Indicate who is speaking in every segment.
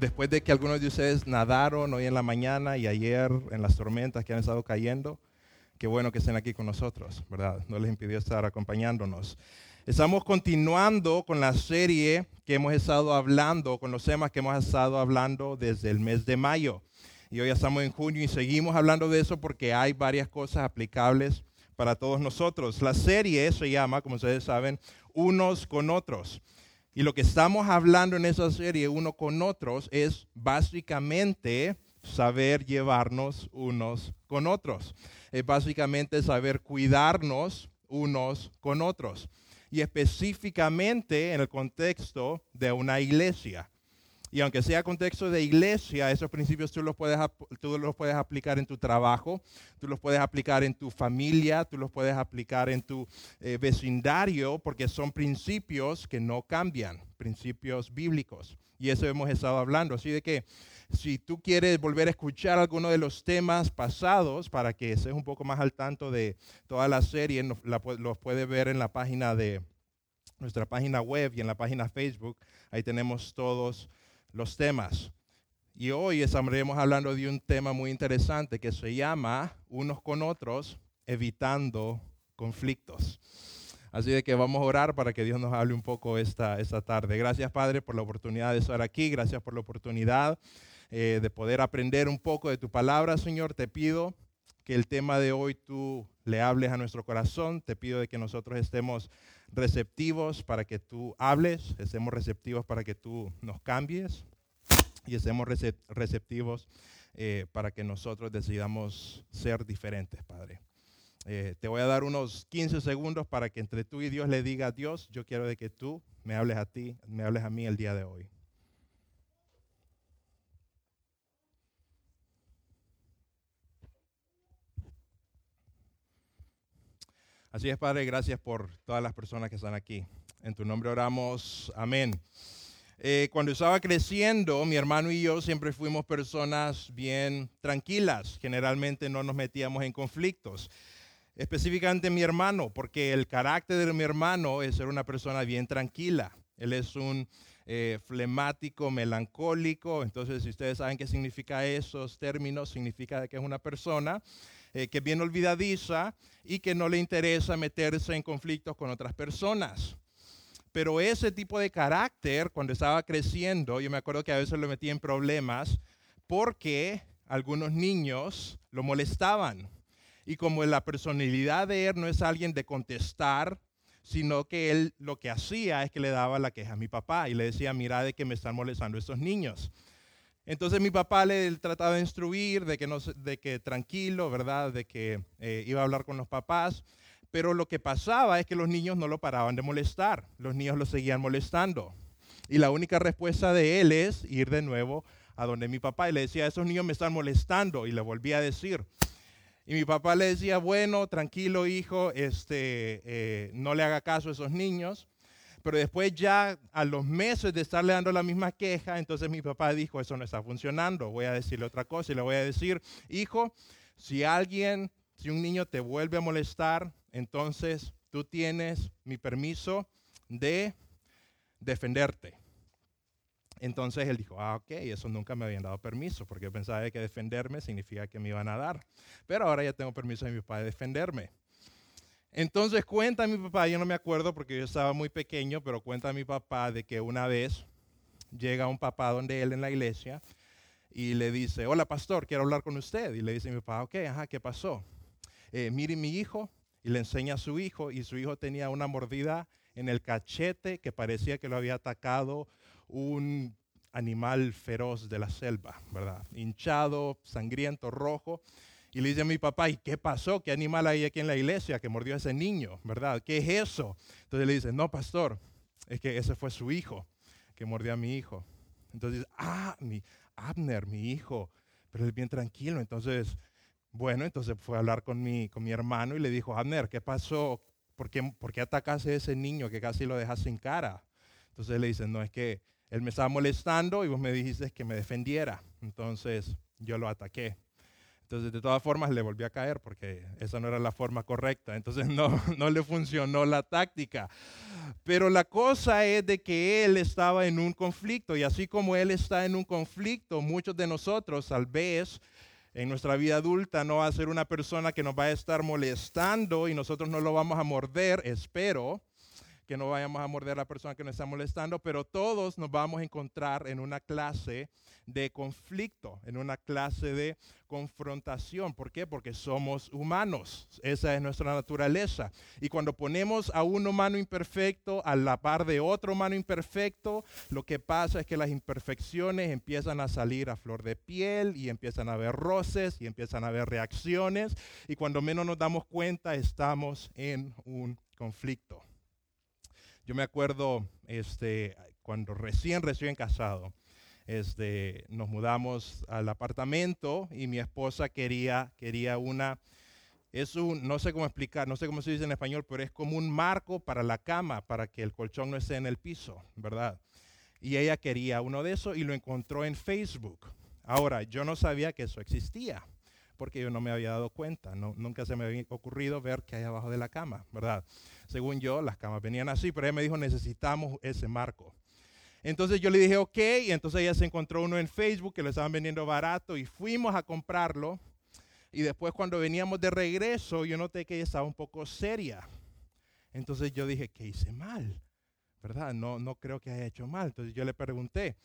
Speaker 1: después de que algunos de ustedes nadaron hoy en la mañana y ayer en las tormentas que han estado cayendo, qué bueno que estén aquí con nosotros, ¿verdad? No les impidió estar acompañándonos. Estamos continuando con la serie que hemos estado hablando, con los temas que hemos estado hablando desde el mes de mayo. Y hoy estamos en junio y seguimos hablando de eso porque hay varias cosas aplicables para todos nosotros. La serie se llama, como ustedes saben, Unos con Otros. Y lo que estamos hablando en esa serie, uno con otros, es básicamente saber llevarnos unos con otros. Es básicamente saber cuidarnos unos con otros. Y específicamente en el contexto de una iglesia. Y aunque sea contexto de iglesia, esos principios tú los, puedes, tú los puedes aplicar en tu trabajo, tú los puedes aplicar en tu familia, tú los puedes aplicar en tu eh, vecindario, porque son principios que no cambian, principios bíblicos. Y eso hemos estado hablando. Así de que si tú quieres volver a escuchar alguno de los temas pasados para que estés un poco más al tanto de toda la serie, los puedes ver en la página de nuestra página web y en la página Facebook. Ahí tenemos todos los temas. Y hoy estaremos hablando de un tema muy interesante que se llama unos con otros evitando conflictos. Así de que vamos a orar para que Dios nos hable un poco esta, esta tarde. Gracias Padre por la oportunidad de estar aquí, gracias por la oportunidad eh, de poder aprender un poco de tu palabra, Señor. Te pido que el tema de hoy tú le hables a nuestro corazón. Te pido de que nosotros estemos receptivos para que tú hables, estemos receptivos para que tú nos cambies y estemos receptivos eh, para que nosotros decidamos ser diferentes, Padre. Eh, te voy a dar unos 15 segundos para que entre tú y Dios le diga a Dios, yo quiero de que tú me hables a ti, me hables a mí el día de hoy. Así es, Padre, gracias por todas las personas que están aquí. En tu nombre oramos, amén. Eh, cuando estaba creciendo, mi hermano y yo siempre fuimos personas bien tranquilas. Generalmente no nos metíamos en conflictos. Específicamente mi hermano, porque el carácter de mi hermano es ser una persona bien tranquila. Él es un eh, flemático, melancólico. Entonces, si ustedes saben qué significa esos términos, significa que es una persona eh, que bien olvidadiza y que no le interesa meterse en conflictos con otras personas. Pero ese tipo de carácter, cuando estaba creciendo, yo me acuerdo que a veces lo metía en problemas porque algunos niños lo molestaban. Y como la personalidad de él no es alguien de contestar, sino que él lo que hacía es que le daba la queja a mi papá y le decía, mira de que me están molestando estos niños. Entonces mi papá le trataba de instruir de que, no, de que tranquilo, ¿verdad? De que eh, iba a hablar con los papás. Pero lo que pasaba es que los niños no lo paraban de molestar. Los niños lo seguían molestando. Y la única respuesta de él es ir de nuevo a donde mi papá y le decía, esos niños me están molestando. Y le volvía a decir. Y mi papá le decía, bueno, tranquilo hijo, este, eh, no le haga caso a esos niños. Pero después ya a los meses de estarle dando la misma queja, entonces mi papá dijo, eso no está funcionando, voy a decirle otra cosa y le voy a decir, hijo, si alguien, si un niño te vuelve a molestar, entonces tú tienes mi permiso de defenderte. Entonces él dijo, ah, ok, eso nunca me habían dado permiso, porque pensaba que defenderme significa que me iban a dar. Pero ahora ya tengo permiso de mi papá de defenderme. Entonces cuenta mi papá, yo no me acuerdo porque yo estaba muy pequeño, pero cuenta mi papá de que una vez llega un papá donde él en la iglesia y le dice, hola pastor, quiero hablar con usted. Y le dice mi papá, ok, ajá, ¿qué pasó? Eh, mire mi hijo y le enseña a su hijo y su hijo tenía una mordida en el cachete que parecía que lo había atacado un animal feroz de la selva, ¿verdad? Hinchado, sangriento, rojo. Y le dice a mi papá, ¿y qué pasó? ¿Qué animal hay aquí en la iglesia que mordió a ese niño? ¿Verdad? ¿Qué es eso? Entonces le dice, no, pastor, es que ese fue su hijo que mordió a mi hijo. Entonces, ah, mi Abner, mi hijo, pero él bien tranquilo. Entonces, bueno, entonces fue a hablar con mi, con mi hermano y le dijo, Abner, ¿qué pasó? ¿Por qué, ¿Por qué atacaste a ese niño que casi lo dejas sin cara? Entonces le dice, no, es que él me estaba molestando y vos me dijiste que me defendiera. Entonces yo lo ataqué. Entonces, de todas formas, le volví a caer porque esa no era la forma correcta. Entonces, no, no le funcionó la táctica. Pero la cosa es de que él estaba en un conflicto y así como él está en un conflicto, muchos de nosotros tal vez en nuestra vida adulta no va a ser una persona que nos va a estar molestando y nosotros no lo vamos a morder, espero que no vayamos a morder a la persona que nos está molestando, pero todos nos vamos a encontrar en una clase de conflicto, en una clase de confrontación. ¿Por qué? Porque somos humanos. Esa es nuestra naturaleza. Y cuando ponemos a un humano imperfecto a la par de otro humano imperfecto, lo que pasa es que las imperfecciones empiezan a salir a flor de piel y empiezan a haber roces y empiezan a haber reacciones. Y cuando menos nos damos cuenta, estamos en un conflicto. Yo me acuerdo este, cuando recién, recién casado, este, nos mudamos al apartamento y mi esposa quería, quería una, es un, no sé cómo explicar, no sé cómo se dice en español, pero es como un marco para la cama, para que el colchón no esté en el piso, ¿verdad? Y ella quería uno de esos y lo encontró en Facebook. Ahora, yo no sabía que eso existía, porque yo no me había dado cuenta, no, nunca se me había ocurrido ver qué hay abajo de la cama, ¿verdad? Según yo, las camas venían así, pero ella me dijo, necesitamos ese marco. Entonces yo le dije, ok, y entonces ella se encontró uno en Facebook que lo estaban vendiendo barato y fuimos a comprarlo. Y después cuando veníamos de regreso, yo noté que ella estaba un poco seria. Entonces yo dije, ¿qué hice mal? ¿Verdad? No, no creo que haya hecho mal. Entonces yo le pregunté,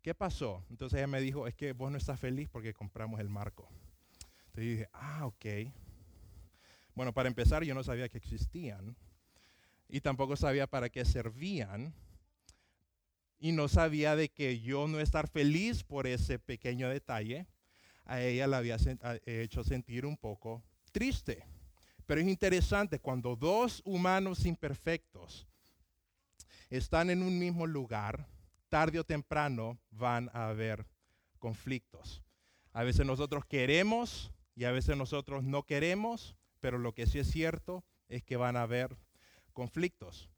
Speaker 1: ¿qué pasó? Entonces ella me dijo, es que vos no estás feliz porque compramos el marco. Entonces dije, ah, ok. Bueno, para empezar, yo no sabía que existían y tampoco sabía para qué servían. Y no sabía de que yo no estar feliz por ese pequeño detalle, a ella la había hecho sentir un poco triste. Pero es interesante cuando dos humanos imperfectos están en un mismo lugar, tarde o temprano van a haber conflictos. A veces nosotros queremos y a veces nosotros no queremos, pero lo que sí es cierto es que van a haber conflictos.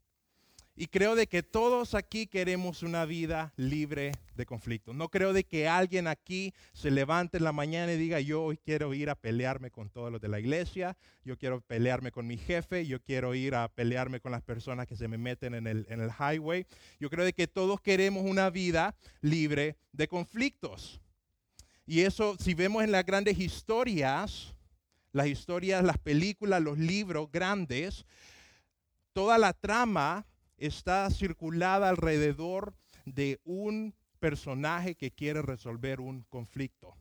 Speaker 1: Y creo de que todos aquí queremos una vida libre de conflictos. No creo de que alguien aquí se levante en la mañana y diga, yo hoy quiero ir a pelearme con todos los de la iglesia, yo quiero pelearme con mi jefe, yo quiero ir a pelearme con las personas que se me meten en el, highway. Yo creo de que todos queremos una vida libre de conflictos. Y eso, si vemos en las grandes historias, las historias, las películas, los libros grandes, toda la trama está circulada alrededor de un personaje que quiere resolver un conflicto.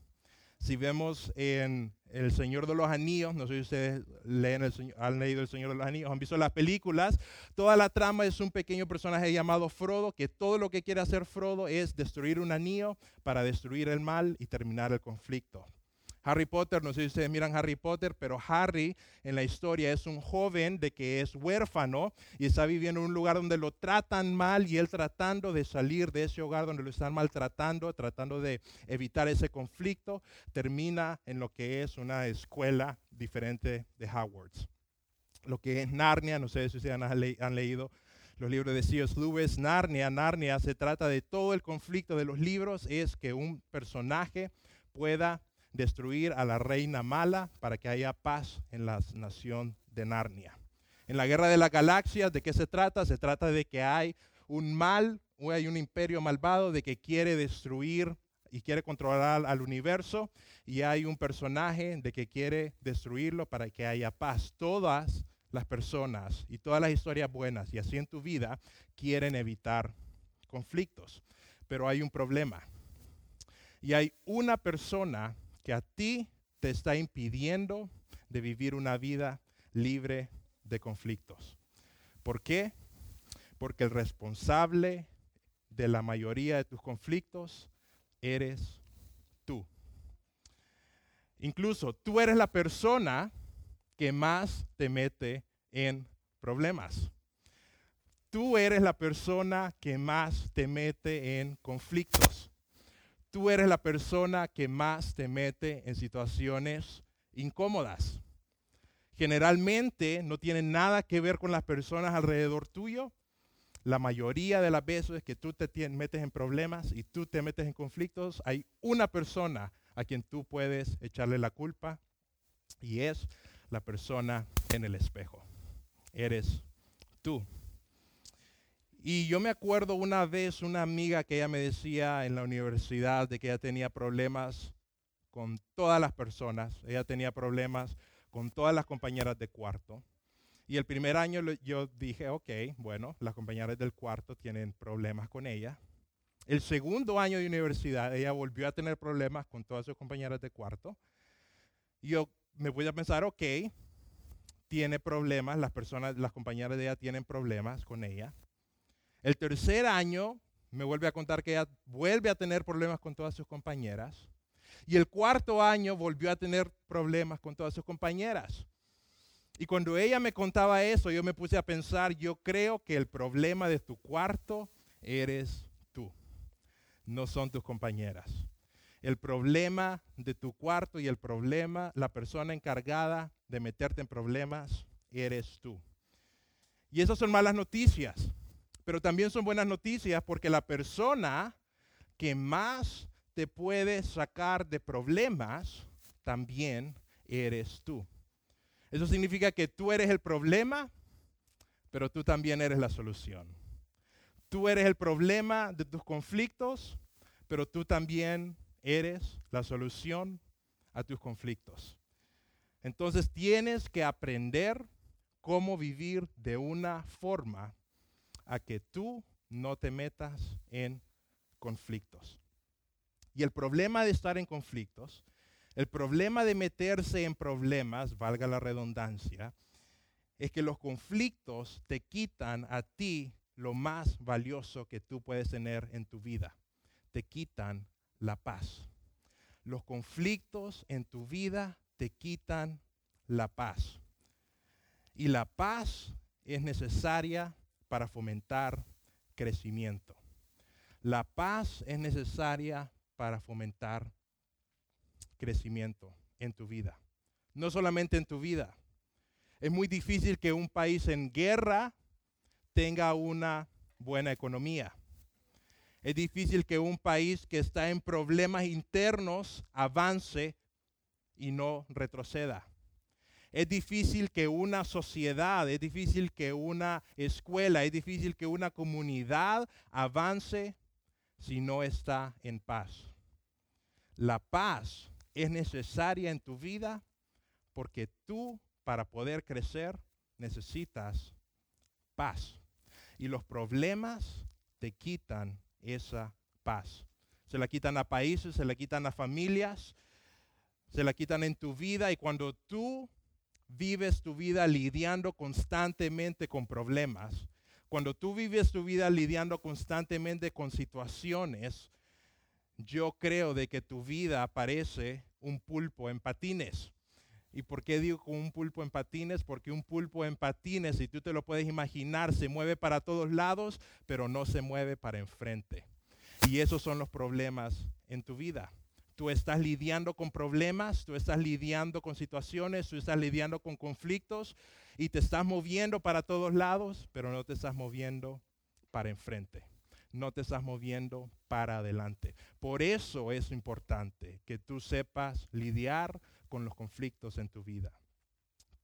Speaker 1: Si vemos en El Señor de los Anillos, no sé si ustedes leen el, han leído El Señor de los Anillos, han visto las películas, toda la trama es un pequeño personaje llamado Frodo, que todo lo que quiere hacer Frodo es destruir un anillo para destruir el mal y terminar el conflicto. Harry Potter, no sé si ustedes miran Harry Potter, pero Harry en la historia es un joven de que es huérfano y está viviendo en un lugar donde lo tratan mal y él tratando de salir de ese hogar donde lo están maltratando, tratando de evitar ese conflicto, termina en lo que es una escuela diferente de Hogwarts. Lo que es Narnia, no sé si ustedes han, leído los libros de C.S. Lewis, Narnia, Narnia se trata de todo el conflicto de los libros, es que un personaje pueda destruir a la reina mala para que haya paz en la nación de Narnia. En la guerra de las galaxias, ¿de qué se trata? Se trata de que hay un mal, hay un imperio malvado de que quiere destruir y quiere controlar al universo y hay un personaje de que quiere destruirlo para que haya paz. Todas las personas y todas las historias buenas y así en tu vida quieren evitar conflictos, pero hay un problema. Y hay una persona que a ti te está impidiendo de vivir una vida libre de conflictos. ¿Por qué? Porque el responsable de la mayoría de tus conflictos eres tú. Incluso tú eres la persona que más te mete en problemas. Tú eres la persona que más te mete en conflictos tú eres la persona que más te mete en situaciones incómodas. Generalmente no tiene nada que ver con las personas alrededor tuyo. La mayoría de las veces que tú te metes en problemas y tú te metes en conflictos, hay una persona a quien tú puedes echarle la culpa y es la persona en el espejo. Eres tú. Y yo me acuerdo una vez una amiga que ella me decía en la universidad de que ella tenía problemas con todas las personas, ella tenía problemas con todas las compañeras de cuarto. Y el primer año yo dije, ok, bueno, las compañeras del cuarto tienen problemas con ella. El segundo año de universidad, ella volvió a tener problemas con todas sus compañeras de cuarto. Y yo me voy a pensar, ok, tiene problemas, las personas, las compañeras de ella tienen problemas con ella. El tercer año me vuelve a contar que ella vuelve a tener problemas con todas sus compañeras. Y el cuarto año volvió a tener problemas con todas sus compañeras. Y cuando ella me contaba eso, yo me puse a pensar, yo creo que el problema de tu cuarto eres tú, no son tus compañeras. El problema de tu cuarto y el problema, la persona encargada de meterte en problemas, eres tú. Y esas son malas noticias. Pero también son buenas noticias porque la persona que más te puede sacar de problemas también eres tú. Eso significa que tú eres el problema, pero tú también eres la solución. Tú eres el problema de tus conflictos, pero tú también eres la solución a tus conflictos. Entonces tienes que aprender cómo vivir de una forma a que tú no te metas en conflictos. Y el problema de estar en conflictos, el problema de meterse en problemas, valga la redundancia, es que los conflictos te quitan a ti lo más valioso que tú puedes tener en tu vida. Te quitan la paz. Los conflictos en tu vida te quitan la paz. Y la paz es necesaria para fomentar crecimiento. La paz es necesaria para fomentar crecimiento en tu vida. No solamente en tu vida. Es muy difícil que un país en guerra tenga una buena economía. Es difícil que un país que está en problemas internos avance y no retroceda. Es difícil que una sociedad, es difícil que una escuela, es difícil que una comunidad avance si no está en paz. La paz es necesaria en tu vida porque tú para poder crecer necesitas paz. Y los problemas te quitan esa paz. Se la quitan a países, se la quitan a familias, se la quitan en tu vida y cuando tú vives tu vida lidiando constantemente con problemas, cuando tú vives tu vida lidiando constantemente con situaciones, yo creo de que tu vida parece un pulpo en patines. ¿Y por qué digo un pulpo en patines? Porque un pulpo en patines, si tú te lo puedes imaginar, se mueve para todos lados, pero no se mueve para enfrente. Y esos son los problemas en tu vida tú estás lidiando con problemas, tú estás lidiando con situaciones, tú estás lidiando con conflictos y te estás moviendo para todos lados, pero no te estás moviendo para enfrente. No te estás moviendo para adelante. Por eso es importante que tú sepas lidiar con los conflictos en tu vida.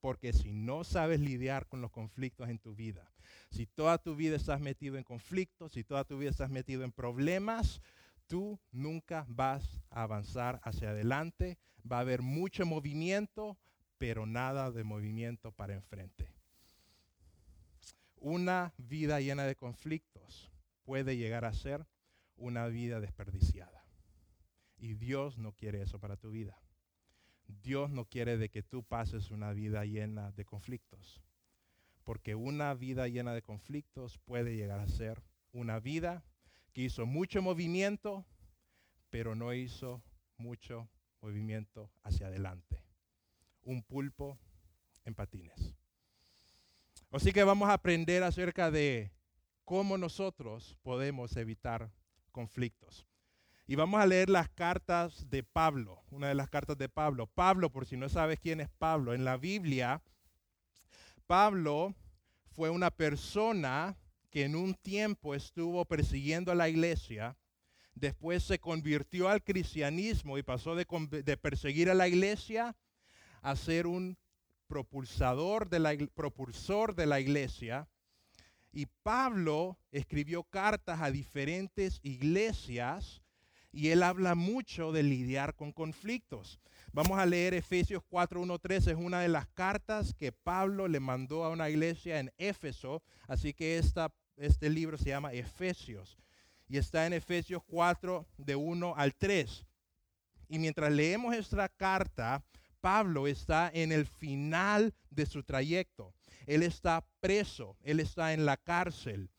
Speaker 1: Porque si no sabes lidiar con los conflictos en tu vida, si toda tu vida estás metido en conflictos, si toda tu vida estás metido en problemas, tú nunca vas a avanzar hacia adelante. Va a haber mucho movimiento, pero nada de movimiento para enfrente. Una vida llena de conflictos puede llegar a ser una vida desperdiciada. Y Dios no quiere eso para tu vida. Dios no quiere de que tú pases una vida llena de conflictos. Porque una vida llena de conflictos puede llegar a ser una vida que hizo mucho movimiento, pero no hizo mucho movimiento hacia adelante. Un pulpo en patines. Así que vamos a aprender acerca de cómo nosotros podemos evitar conflictos. Y vamos a leer las cartas de Pablo, una de las cartas de Pablo. Pablo, por si no sabes quién es Pablo, en la Biblia, Pablo fue una persona que en un tiempo estuvo persiguiendo a la iglesia, después se convirtió al cristianismo y pasó de, perseguir a la iglesia a ser un propulsador propulsor de la iglesia. Y Pablo escribió cartas a diferentes iglesias y él habla mucho de lidiar con conflictos. Vamos a leer Efesios 4.1.3, es una de las cartas que Pablo le mandó a una iglesia en Éfeso, así que esta, este libro se llama Efesios y está en Efesios 4 de 1 al 3. Y mientras leemos esta carta, Pablo está en el final de su trayecto. Él está preso, él está en la cárcel.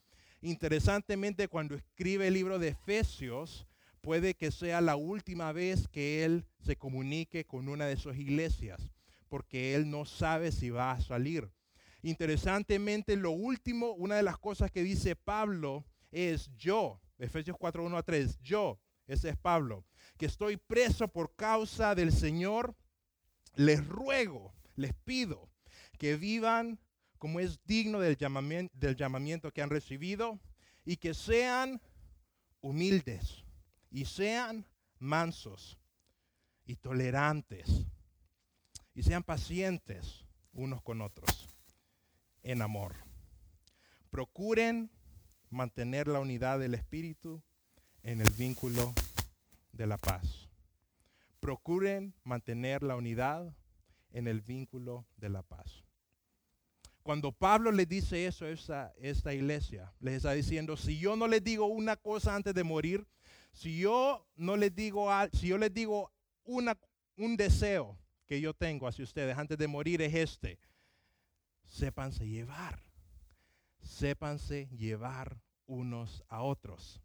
Speaker 1: Interesantemente, cuando escribe el libro de Efesios, puede que sea la última vez que él se comunique con una de sus iglesias, porque él no sabe si va a salir. Interesantemente, lo último, una de las cosas que dice Pablo es yo, Efesios 4, 1 a 3, yo, ese es Pablo, que estoy preso por causa del Señor, les ruego, les pido que vivan como es digno del llamamiento, del llamamiento que han recibido y que sean humildes y sean mansos y tolerantes y sean pacientes unos con otros en amor. Procuren mantener la unidad del Espíritu en el vínculo de la paz. Procuren mantener la unidad en el vínculo de la paz. Cuando Pablo le dice eso a esta, iglesia, les está diciendo, si yo no les digo una cosa antes de morir, si yo no les digo, si yo les digo una, un deseo que yo tengo hacia ustedes antes de morir es este, sépanse llevar, sépanse llevar unos a otros,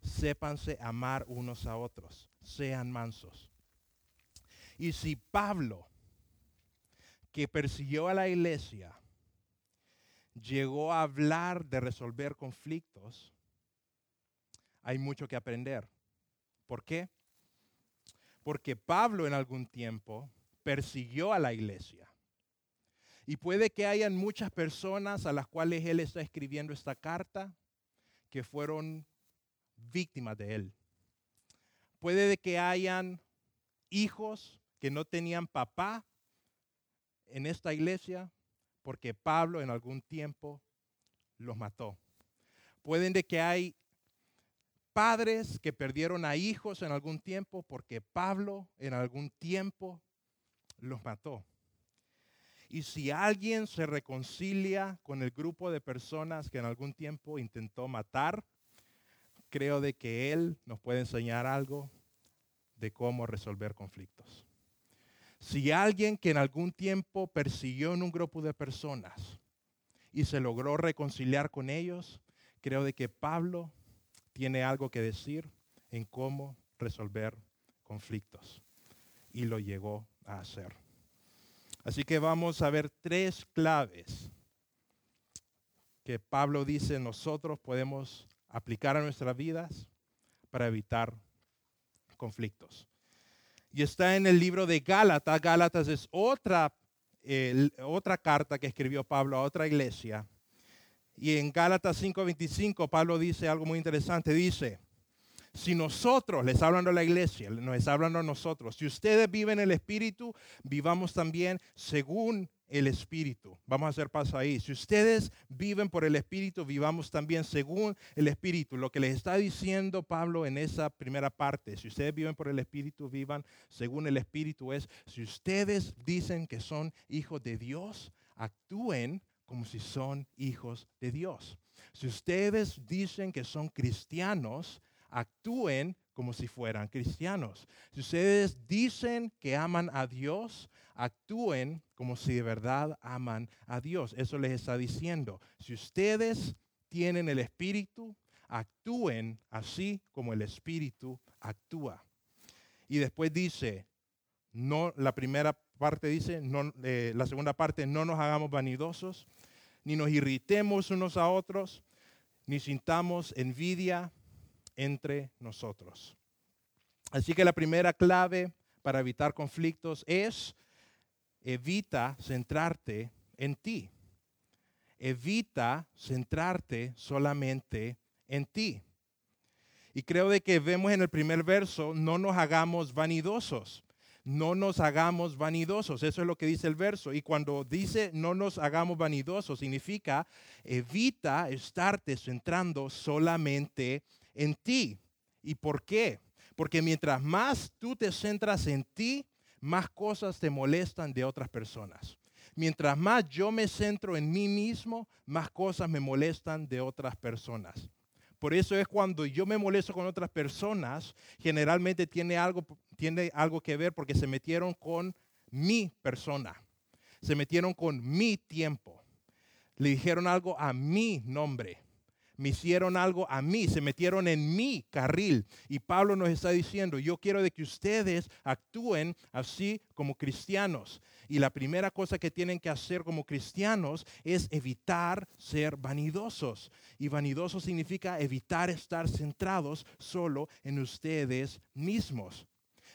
Speaker 1: sépanse amar unos a otros, sean mansos. Y si Pablo, que persiguió a la iglesia, llegó a hablar de resolver conflictos, hay mucho que aprender. ¿Por qué? Porque Pablo en algún tiempo persiguió a la iglesia. Y puede que hayan muchas personas a las cuales él está escribiendo esta carta que fueron víctimas de él. Puede que hayan hijos que no tenían papá en esta iglesia porque Pablo en algún tiempo los mató. Pueden de que hay padres que perdieron a hijos en algún tiempo porque Pablo en algún tiempo los mató. Y si alguien se reconcilia con el grupo de personas que en algún tiempo intentó matar, creo de que él nos puede enseñar algo de cómo resolver conflictos. Si alguien que en algún tiempo persiguió en un grupo de personas y se logró reconciliar con ellos, creo de que Pablo tiene algo que decir en cómo resolver conflictos. Y lo llegó a hacer. Así que vamos a ver tres claves que Pablo dice nosotros podemos aplicar a nuestras vidas para evitar conflictos. Y está en el libro de Gálatas. Gálatas es otra, otra carta que escribió Pablo a otra iglesia y en Gálatas 5:25 Pablo dice algo muy interesante. Dice, si nosotros, les hablando a la iglesia, está hablando a nosotros, si ustedes viven el Espíritu, vivamos también según el Espíritu. Vamos a hacer paso ahí. Si ustedes viven por el Espíritu, vivamos también según el Espíritu. Lo que les está diciendo Pablo en esa primera parte, si ustedes viven por el Espíritu, vivan según el Espíritu, es, si ustedes dicen que son hijos de Dios, actúen como si son hijos de Dios. Si ustedes dicen que son cristianos, actúen como si fueran cristianos. Si ustedes dicen que aman a Dios, actúen como si de verdad aman a Dios. Eso les está diciendo. Si ustedes tienen el Espíritu, actúen así como el Espíritu actúa. Y después dice, no, la primera parte dice, no, eh, la segunda parte, no nos hagamos vanidosos, ni nos irritemos unos a otros, ni sintamos envidia entre nosotros. Así que la primera clave para evitar conflictos es evita centrarte en ti. Evita centrarte solamente en ti. Y creo de que vemos en el primer verso, no nos hagamos vanidosos. No nos hagamos vanidosos. Eso es lo que dice el verso. Y cuando dice no nos hagamos vanidosos, significa evita estarte centrando solamente en ti. ¿Y por qué? Porque mientras más tú te centras en ti, más cosas te molestan de otras personas. Mientras más yo me centro en mí mismo, más cosas me molestan de otras personas. Por eso es cuando yo me molesto con otras personas, generalmente tiene algo, tiene algo que ver porque se metieron con mi persona, se metieron con mi tiempo, le dijeron algo a mi nombre me hicieron algo a mí, se metieron en mi carril. Y Pablo nos está diciendo, yo quiero de que ustedes actúen así como cristianos. Y la primera cosa que tienen que hacer como cristianos es evitar ser vanidosos. Y vanidoso significa evitar estar centrados solo en ustedes mismos.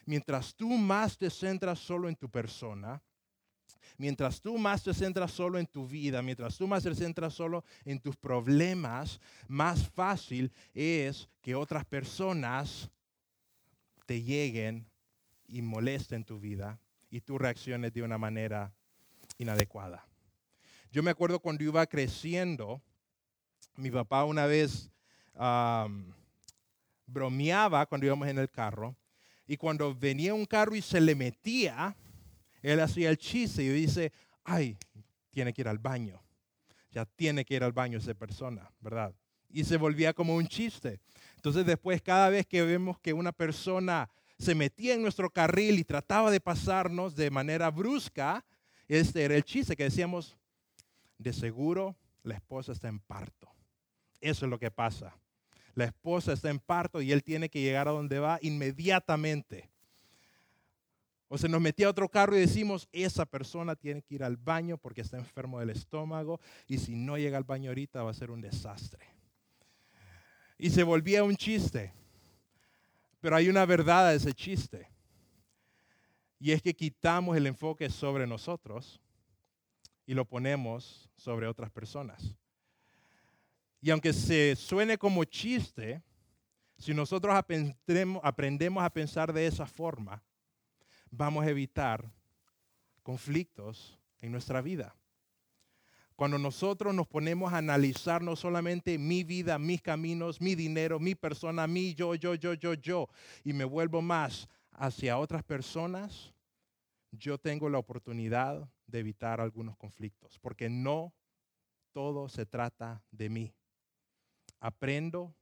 Speaker 1: Mientras tú más te centras solo en tu persona, mientras tú más te centras solo en tu vida, mientras tú más te centras solo en tus problemas, más fácil es que otras personas te lleguen y molesten tu vida y tú reacciones de una manera inadecuada. Yo me acuerdo cuando iba creciendo, mi papá una vez bromeaba cuando íbamos en el carro y cuando venía un carro y se le metía, él hacía el chiste y dice, ay, tiene que ir al baño. Ya tiene que ir al baño esa persona, ¿verdad? Y se volvía como un chiste. Entonces después cada vez que vemos que una persona se metía en nuestro carril y trataba de pasarnos de manera brusca, este era el chiste que decíamos, de seguro la esposa está en parto. Eso es lo que pasa. La esposa está en parto y él tiene que llegar a donde va inmediatamente. O se nos metía a otro carro y decimos, esa persona tiene que ir al baño porque está enfermo del estómago y si no llega al baño ahorita va a ser un desastre. Y se volvía un chiste. Pero hay una verdad a ese chiste. Y es que quitamos el enfoque sobre nosotros y lo ponemos sobre otras personas. Y aunque se suene como chiste, si nosotros aprendemos, a pensar de esa forma, vamos a evitar conflictos en nuestra vida. Cuando nosotros nos ponemos a analizar no solamente mi vida, mis caminos, mi dinero, mi persona, mi yo, yo, yo, yo, yo, y me vuelvo más hacia otras personas, yo tengo la oportunidad de evitar algunos conflictos, porque no todo se trata de mí. Aprendo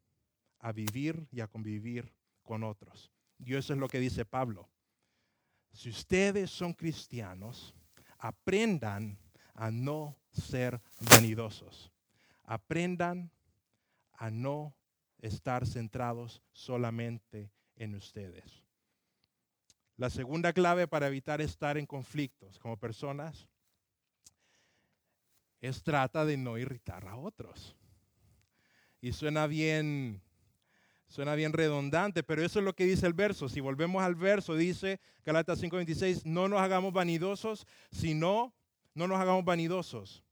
Speaker 1: a vivir y a convivir con otros. Y eso es lo que dice Pablo si ustedes son cristianos, aprendan a no ser vanidosos. Aprendan a no estar centrados solamente en ustedes. La segunda clave para evitar estar en conflictos como personas es trata de no irritar a otros. Y suena bien Suena bien redundante, pero eso es lo que dice el verso. Si volvemos al verso, dice Galatas 5:26, no nos hagamos vanidosos, sino no nos hagamos vanidosos.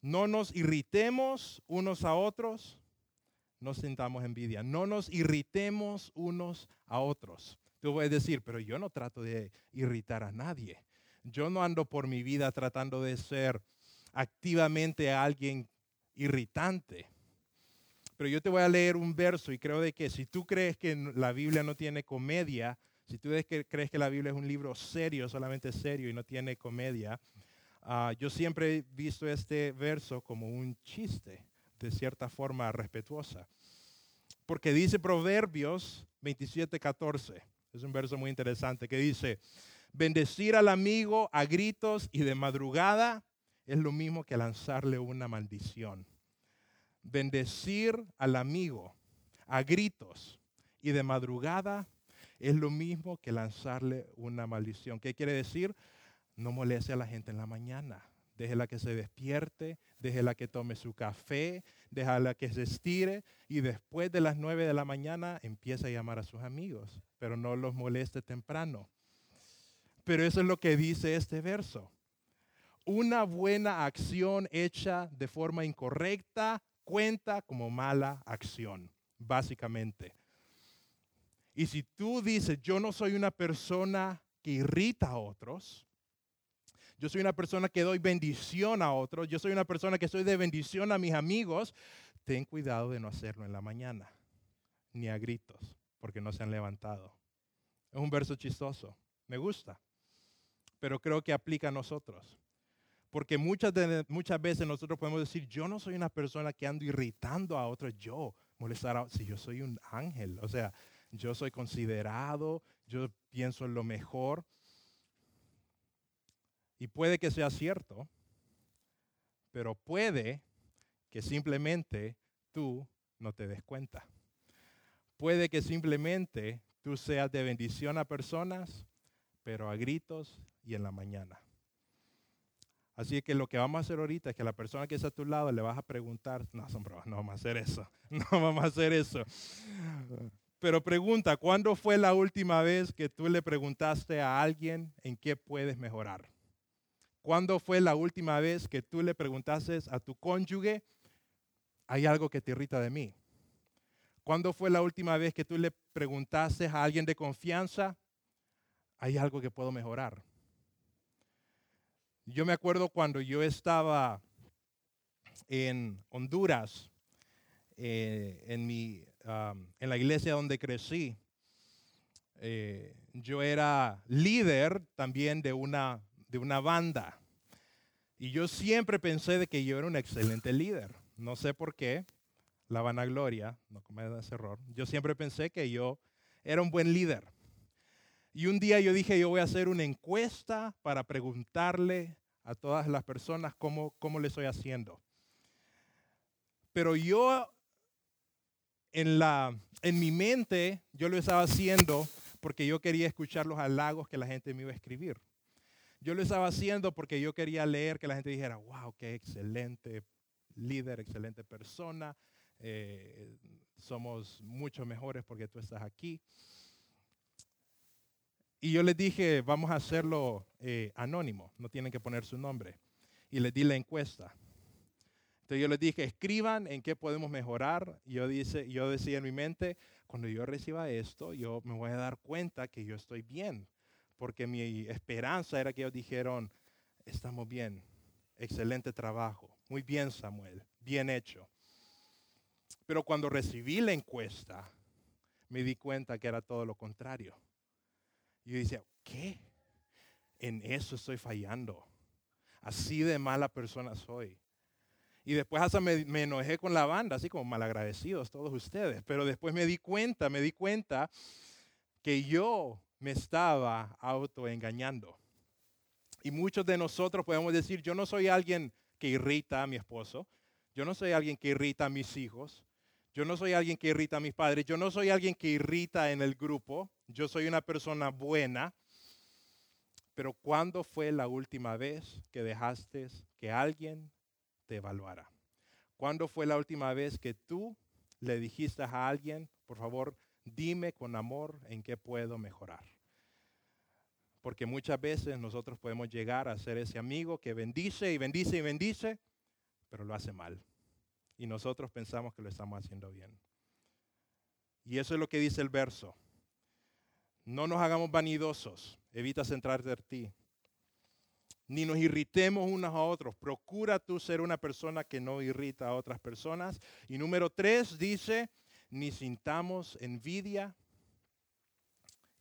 Speaker 1: No nos irritemos unos a otros, no sintamos envidia. No nos irritemos unos a otros. Tú puedes decir, pero yo no trato de irritar a nadie. Yo no ando por mi vida tratando de ser activamente alguien irritante. Pero yo te voy a leer un verso y creo de que si tú crees que la Biblia no tiene comedia, si tú crees que la Biblia es un libro serio, solamente serio y no tiene comedia, ah, yo siempre he visto este verso como un chiste, de cierta forma respetuosa. Porque dice Proverbios 27:14, es un verso muy interesante, que dice, bendecir al amigo a gritos y de madrugada es lo mismo que lanzarle una maldición bendecir al amigo a gritos y de madrugada es lo mismo que lanzarle una maldición. ¿Qué quiere decir? No moleste a la gente en la mañana. déjela que se despierte, déjela que tome su café, déjala que se estire y después de las 9 de la mañana empieza a llamar a sus amigos, pero no los moleste temprano. Pero eso es lo que dice este verso. Una buena acción hecha de forma incorrecta cuenta como mala acción, básicamente. Y si tú dices, yo no soy una persona que irrita a otros, yo soy una persona que doy bendición a otros, yo soy una persona que soy de bendición a mis amigos, ten cuidado de no hacerlo en la mañana, ni a gritos, porque no se han levantado. Es un verso chistoso, me gusta, pero creo que aplica a nosotros. Porque muchas, muchas veces nosotros podemos decir, yo no soy una persona que ando irritando a otros, yo molestar a si yo soy un ángel, o sea, yo soy considerado, yo pienso en lo mejor. Y puede que sea cierto, pero puede que simplemente tú no te des cuenta. Puede que simplemente tú seas de bendición a personas, pero a gritos y en la mañana. Así que lo que vamos a hacer ahorita es que a la persona que está a tu lado le vas a preguntar, no, son no vamos a hacer eso, no vamos a hacer eso. Pero pregunta, ¿cuándo fue la última vez que tú le preguntaste a alguien en qué puedes mejorar? ¿Cuándo fue la última vez que tú le preguntaste a tu cónyuge, hay algo que te irrita de mí? ¿Cuándo fue la última vez que tú le preguntaste a alguien de confianza, hay algo que puedo mejorar? Yo me acuerdo cuando yo estaba en Honduras, eh, en, mi, en la iglesia donde crecí, eh, yo era líder también de una de una banda. Y yo siempre pensé de que yo era un excelente líder. No sé por qué, la vanagloria, no cometan ese error. Yo siempre pensé que yo era un buen líder. Y un día yo dije, yo voy a hacer una encuesta para preguntarle a todas las personas cómo, cómo le estoy haciendo. Pero yo, en, la, en mi mente, yo lo estaba haciendo porque yo quería escuchar los halagos que la gente me iba a escribir. Yo lo estaba haciendo porque yo quería leer que la gente dijera, wow, qué excelente líder, excelente persona. Eh, somos mucho mejores porque tú estás aquí. Y yo les dije, vamos a hacerlo eh, anónimo, no tienen que poner su nombre. Y les di la encuesta. Entonces yo les dije, escriban en qué podemos mejorar. Y yo, dice, yo decía en mi mente, cuando yo reciba esto, yo me voy a dar cuenta que yo estoy bien porque mi esperanza era que ellos dijeron, estamos bien, excelente trabajo, muy bien Samuel, bien hecho. Pero cuando recibí la encuesta, me di cuenta que era todo lo contrario. Y yo decía, ¿qué? En eso estoy fallando. Así de mala persona soy. Y después hasta me, me, enojé con la banda, así como malagradecidos todos ustedes. Pero después me di cuenta, me di cuenta que yo me estaba autoengañando. Y muchos de nosotros podemos decir, yo no soy alguien que irrita a mi esposo, yo no soy alguien que irrita a mis hijos, yo no soy alguien que irrita a mis padres, yo no soy alguien que irrita en el grupo, yo soy una persona buena. Pero ¿cuándo fue la última vez que dejaste que alguien te evaluara? ¿Cuándo fue la última vez que tú le dijiste a alguien, por favor, dime con amor en qué puedo mejorar. Porque muchas veces nosotros podemos llegar a ser ese amigo que bendice y bendice y bendice, pero lo hace mal. Y nosotros pensamos que lo estamos haciendo bien. Y eso es lo que dice el verso. No nos hagamos vanidosos, evita centrarte en ti. Ni nos irritemos unos a otros. Procura tú ser una persona que no irrita a otras personas. Y número tres dice, ni sintamos envidia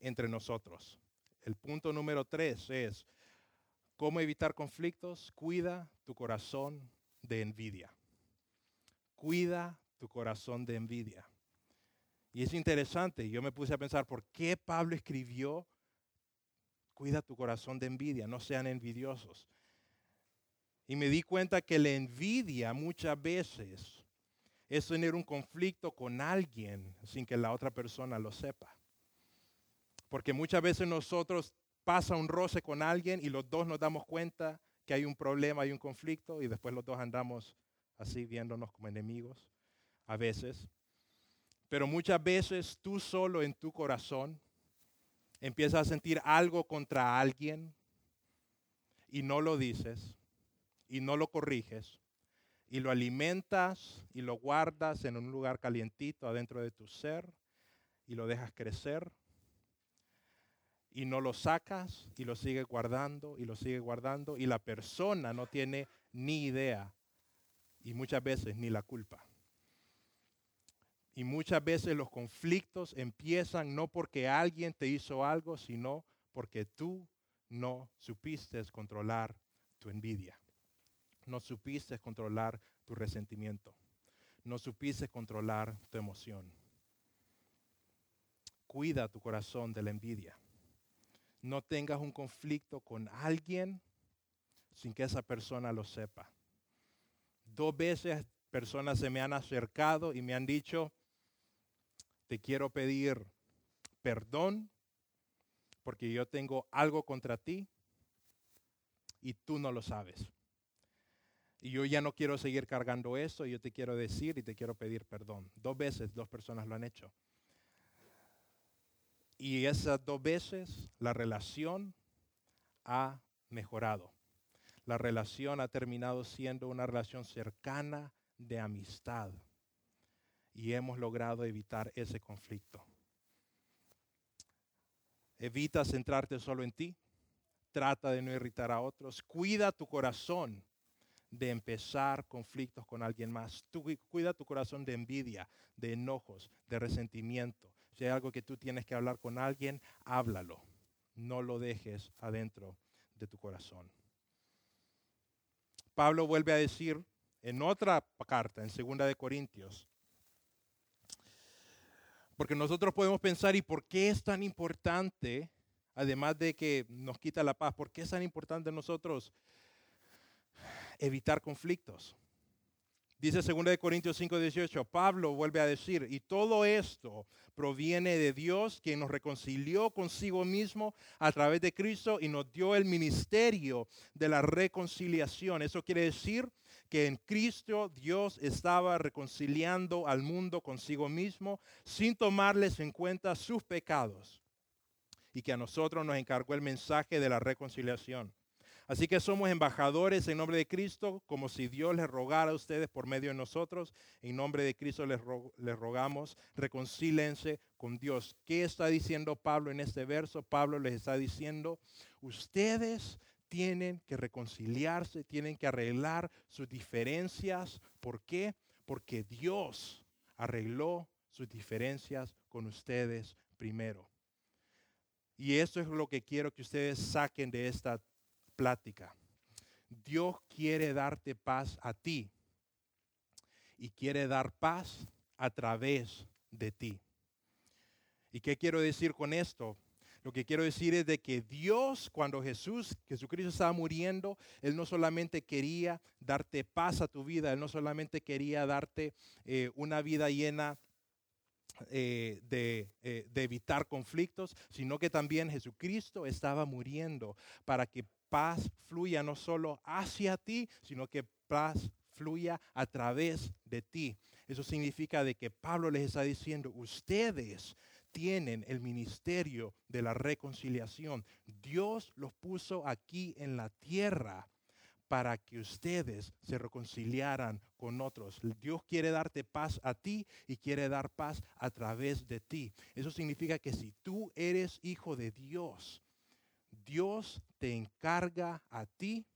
Speaker 1: entre nosotros. El punto número tres es, ¿cómo evitar conflictos? Cuida tu corazón de envidia. Cuida tu corazón de envidia. Y es interesante, yo me puse a pensar, ¿por qué Pablo escribió, cuida tu corazón de envidia, no sean envidiosos? Y me di cuenta que la envidia muchas veces es tener un conflicto con alguien sin que la otra persona lo sepa. Porque muchas veces nosotros pasa un roce con alguien y los dos nos damos cuenta que hay un problema, hay un conflicto y después los dos andamos así viéndonos como enemigos, a veces. Pero muchas veces tú solo en tu corazón empiezas a sentir algo contra alguien y no lo dices y no lo corriges y lo alimentas y lo guardas en un lugar calientito adentro de tu ser y lo dejas crecer y no lo sacas y lo sigues guardando y lo sigues guardando y la persona no tiene ni idea y muchas veces ni la culpa. Y muchas veces los conflictos empiezan no porque alguien te hizo algo, sino porque tú no supiste controlar tu envidia. No supiste controlar tu resentimiento. No supiste controlar tu emoción. Cuida tu corazón de la envidia. No tengas un conflicto con alguien sin que esa persona lo sepa. Dos veces personas se me han acercado y me han dicho, te quiero pedir perdón porque yo tengo algo contra ti y tú no lo sabes. Y yo ya no quiero seguir cargando eso, y yo te quiero decir y te quiero pedir perdón. Dos veces dos personas lo han hecho. Y esas dos veces la relación ha mejorado. La relación ha terminado siendo una relación cercana de amistad y hemos logrado evitar ese conflicto. Evita centrarte solo en ti. Trata de no irritar a otros. Cuida tu corazón de empezar conflictos con alguien más. cuida tu corazón de envidia, de enojos, de resentimiento. Si hay algo que tú tienes que hablar con alguien, háblalo. No lo dejes adentro de tu corazón. Pablo vuelve a decir en otra carta, en 2 de Corintios, porque nosotros podemos pensar, ¿y por qué es tan importante, además de que nos quita la paz, por qué es tan importante nosotros evitar conflictos? Dice 2 Corintios 5, 18, Pablo vuelve a decir, y todo esto proviene de Dios, quien nos reconcilió consigo mismo a través de Cristo y nos dio el ministerio de la reconciliación. Eso quiere decir que en Cristo Dios estaba reconciliando al mundo consigo mismo sin tomarles en cuenta sus pecados y que a nosotros nos encargó el mensaje de la reconciliación. Así que somos embajadores en nombre de Cristo, como si Dios les rogara a ustedes por medio de nosotros. En nombre de Cristo les, rogamos, reconcílense con Dios. ¿Qué está diciendo Pablo en este verso? Pablo les está diciendo, ustedes tienen que reconciliarse, tienen que arreglar sus diferencias. ¿Por qué? Porque Dios arregló sus diferencias con ustedes primero. Y eso es lo que quiero que ustedes saquen de esta plática. Dios quiere darte paz a ti y quiere dar paz a través de ti. ¿Y qué quiero decir con esto? Lo que quiero decir es de que Dios, cuando Jesús, Jesucristo estaba muriendo, Él no solamente quería darte paz a tu vida, Él no solamente quería darte eh, una vida llena eh, de, eh, de, evitar conflictos, sino que también Jesucristo estaba muriendo para que paz fluya no solo hacia ti, sino que paz fluya a través de ti. Eso significa de que Pablo les está diciendo, ustedes tienen el ministerio de la reconciliación. Dios los puso aquí en la tierra para que ustedes se reconciliaran con otros. Dios quiere darte paz a ti y quiere dar paz a través de ti. Eso significa que si tú eres hijo de Dios, Dios te encarga a ti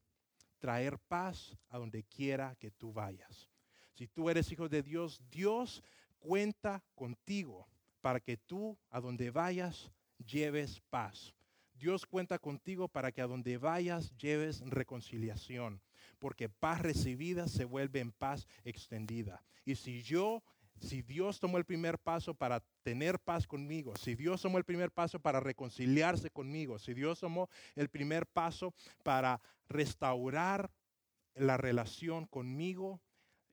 Speaker 1: traer paz a donde quiera que tú vayas. Si tú eres hijo de Dios, Dios cuenta contigo para que tú a donde vayas lleves paz. Dios cuenta contigo para que a donde vayas lleves reconciliación, porque paz recibida se vuelve en paz extendida. Y si yo, si Dios tomó el primer paso para tener paz conmigo, si Dios tomó el primer paso para reconciliarse conmigo, si Dios tomó el primer paso para restaurar la relación conmigo,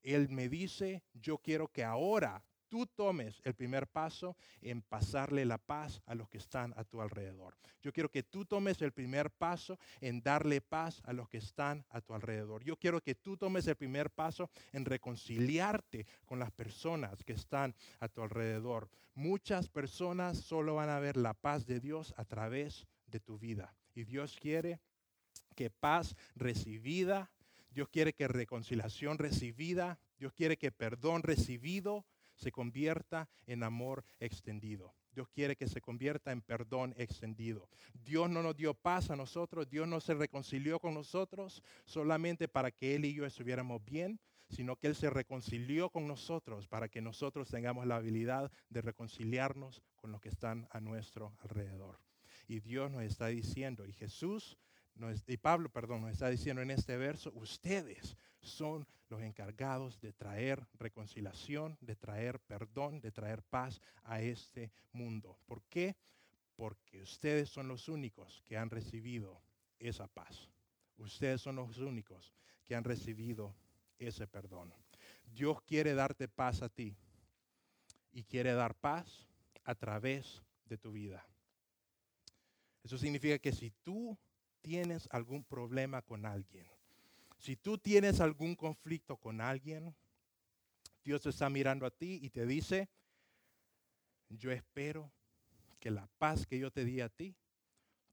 Speaker 1: Él me dice, yo quiero que ahora tú tomes el primer paso en pasarle la paz a los que están a tu alrededor. Yo quiero que tú tomes el primer paso en darle paz a los que están a tu alrededor. Yo quiero que tú tomes el primer paso en reconciliarte con las personas que están a tu alrededor. Muchas personas solo van a ver la paz de Dios a través de tu vida. Y Dios quiere que paz recibida, Dios quiere que reconciliación recibida, Dios quiere que perdón recibido se convierta en amor extendido. Dios quiere que se convierta en perdón extendido. Dios no nos dio paz a nosotros, Dios no se reconcilió con nosotros solamente para que Él y yo estuviéramos bien, sino que Él se reconcilió con nosotros para que nosotros tengamos la habilidad de reconciliarnos con los que están a nuestro alrededor. Y Dios nos está diciendo, y Jesús y Pablo, perdón, nos está diciendo en este verso, ustedes son los encargados de traer reconciliación, de traer perdón, de traer paz a este mundo. ¿Por qué? Porque ustedes son los únicos que han recibido esa paz. Ustedes son los únicos que han recibido ese perdón. Dios quiere darte paz a ti y quiere dar paz a través de tu vida. Eso significa que si tú tienes algún problema con alguien, si tú tienes algún conflicto con alguien, Dios está mirando a ti y te dice, yo espero que la paz que yo te di a ti,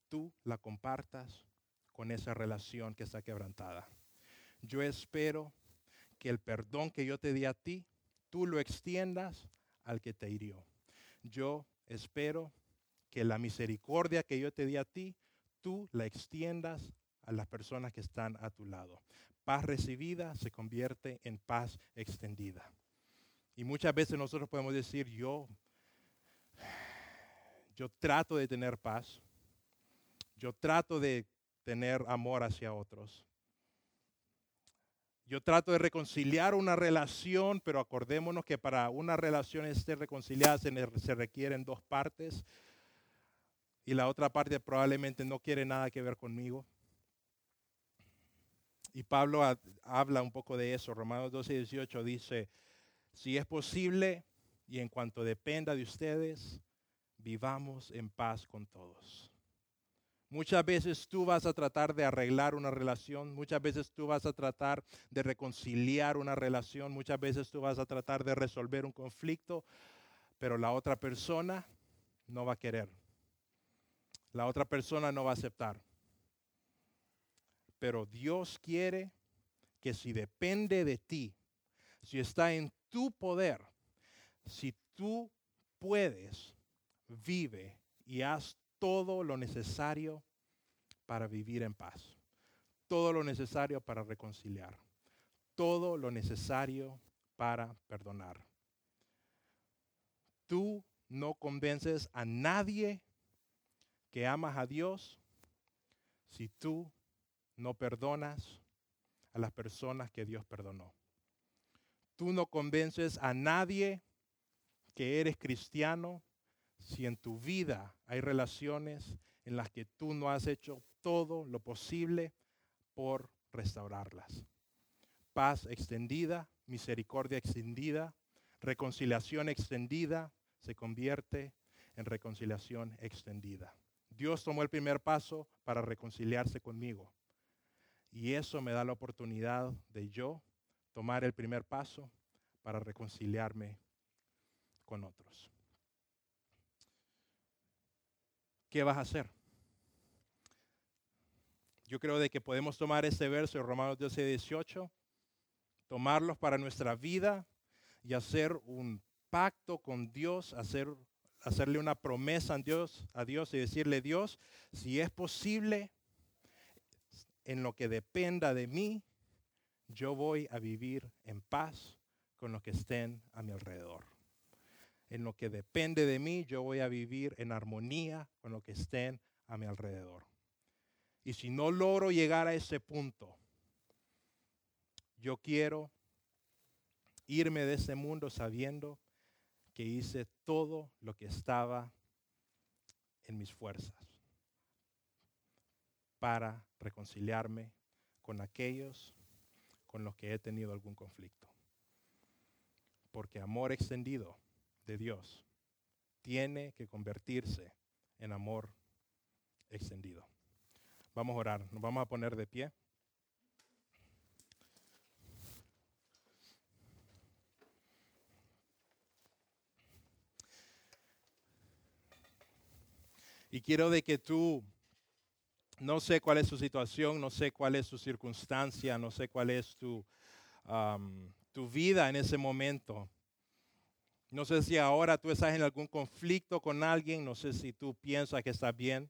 Speaker 1: tú la compartas con esa relación que está quebrantada. Yo espero que el perdón que yo te di a ti, tú lo extiendas al que te hirió. Yo espero que la misericordia que yo te di a ti, tú la extiendas a las personas que están a tu lado. Paz recibida se convierte en paz extendida. Y muchas veces nosotros podemos decir, yo, yo trato de tener paz, yo trato de tener amor hacia otros. Yo trato de reconciliar una relación, pero acordémonos que para una relación esté reconciliada se, requieren dos partes y la otra parte probablemente no quiere nada que ver conmigo. Y Pablo habla un poco de eso. Romanos 12 y 18 dice, si es posible y en cuanto dependa de ustedes, vivamos en paz con todos. Muchas veces tú vas a tratar de arreglar una relación, muchas veces tú vas a tratar de reconciliar una relación, muchas veces tú vas a tratar de resolver un conflicto, pero la otra persona no va a querer la otra persona no va a aceptar. Pero Dios quiere que si depende de ti, si está en tu poder, si tú puedes, vive y haz todo lo necesario para vivir en paz. Todo lo necesario para reconciliar. Todo lo necesario para perdonar. Tú no convences a nadie que amas a Dios si tú no perdonas a las personas que Dios perdonó. Tú no convences a nadie que eres cristiano si en tu vida hay relaciones en las que tú no has hecho todo lo posible por restaurarlas. Paz extendida, misericordia extendida, reconciliación extendida se convierte en reconciliación extendida. Dios tomó el primer paso para reconciliarse conmigo. Y eso me da la oportunidad de yo tomar el primer paso para reconciliarme con otros. ¿Qué vas a hacer? Yo creo de que podemos tomar este verso de Romanos 12, 18, tomarlos para nuestra vida y hacer un pacto con Dios, hacer hacerle una promesa a Dios, a Dios y decirle, Dios, si es posible, en lo que dependa de mí, yo voy a vivir en paz con los que estén a mi alrededor. En lo que depende de mí, yo voy a vivir en armonía con los que estén a mi alrededor. Y si no logro llegar a ese punto, yo quiero irme de ese mundo sabiendo que hice todo lo que estaba en mis fuerzas para reconciliarme con aquellos con los que he tenido algún conflicto. Porque amor extendido de Dios tiene que convertirse en amor extendido. Vamos a orar, nos vamos a poner de pie. Y quiero de que tú, no sé cuál es tu situación, no sé cuál es tu circunstancia, no sé cuál es tu, tu vida en ese momento. No sé si ahora tú estás en algún conflicto con alguien, no sé si tú piensas que está bien.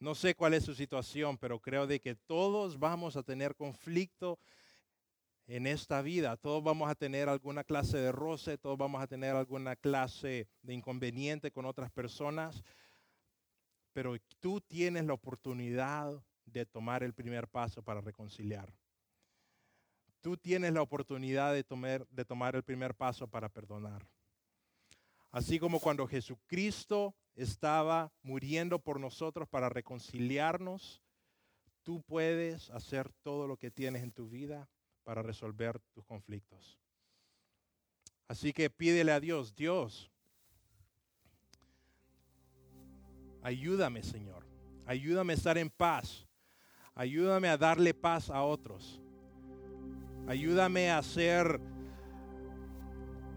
Speaker 1: No sé cuál es su situación, pero creo de que todos vamos a tener conflicto en esta vida. Todos vamos a tener alguna clase de roce, todos vamos a tener alguna clase de inconveniente con otras personas, pero tú tienes la oportunidad de tomar el primer paso para reconciliar. Tú tienes la oportunidad de tomar, de tomar el primer paso para perdonar. Así como cuando Jesucristo estaba muriendo por nosotros para reconciliarnos, tú puedes hacer todo lo que tienes en tu vida para resolver tus conflictos. Así que pídele a Dios, Dios, ayúdame Señor, ayúdame a estar en paz, ayúdame a darle paz a otros, ayúdame a ser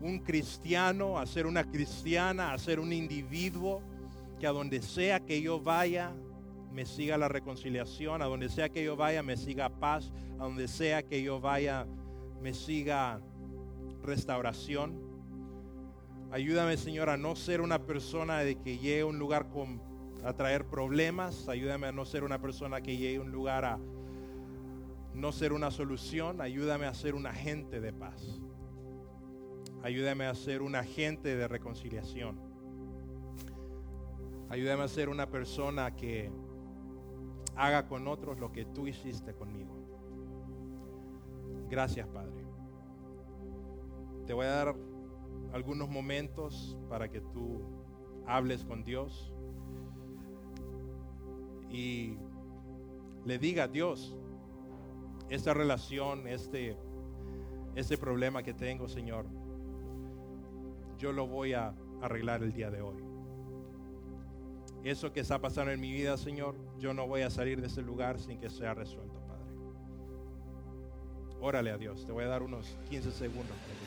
Speaker 1: un cristiano, a ser una cristiana, a ser un individuo que a donde sea que yo vaya me siga la reconciliación, a donde sea que yo vaya me siga paz, a donde sea que yo vaya me siga restauración. Ayúdame, Señor, a no ser una persona de que llegue a un lugar a traer problemas. Ayúdame a no ser una persona que llegue a un lugar a no ser una solución. Ayúdame a ser un agente de paz. Ayúdame a ser un agente de reconciliación. Ayúdame a ser una persona que haga con otros lo que tú hiciste conmigo. Gracias, Padre. Te voy a dar algunos momentos para que tú hables con Dios y le diga a Dios esta relación, este, este problema que tengo, Señor yo lo voy a arreglar el día de hoy. Eso que está pasando en mi vida, Señor, yo no voy a salir de ese lugar sin que sea resuelto, Padre. Órale a Dios. Te voy a dar unos 15 segundos para que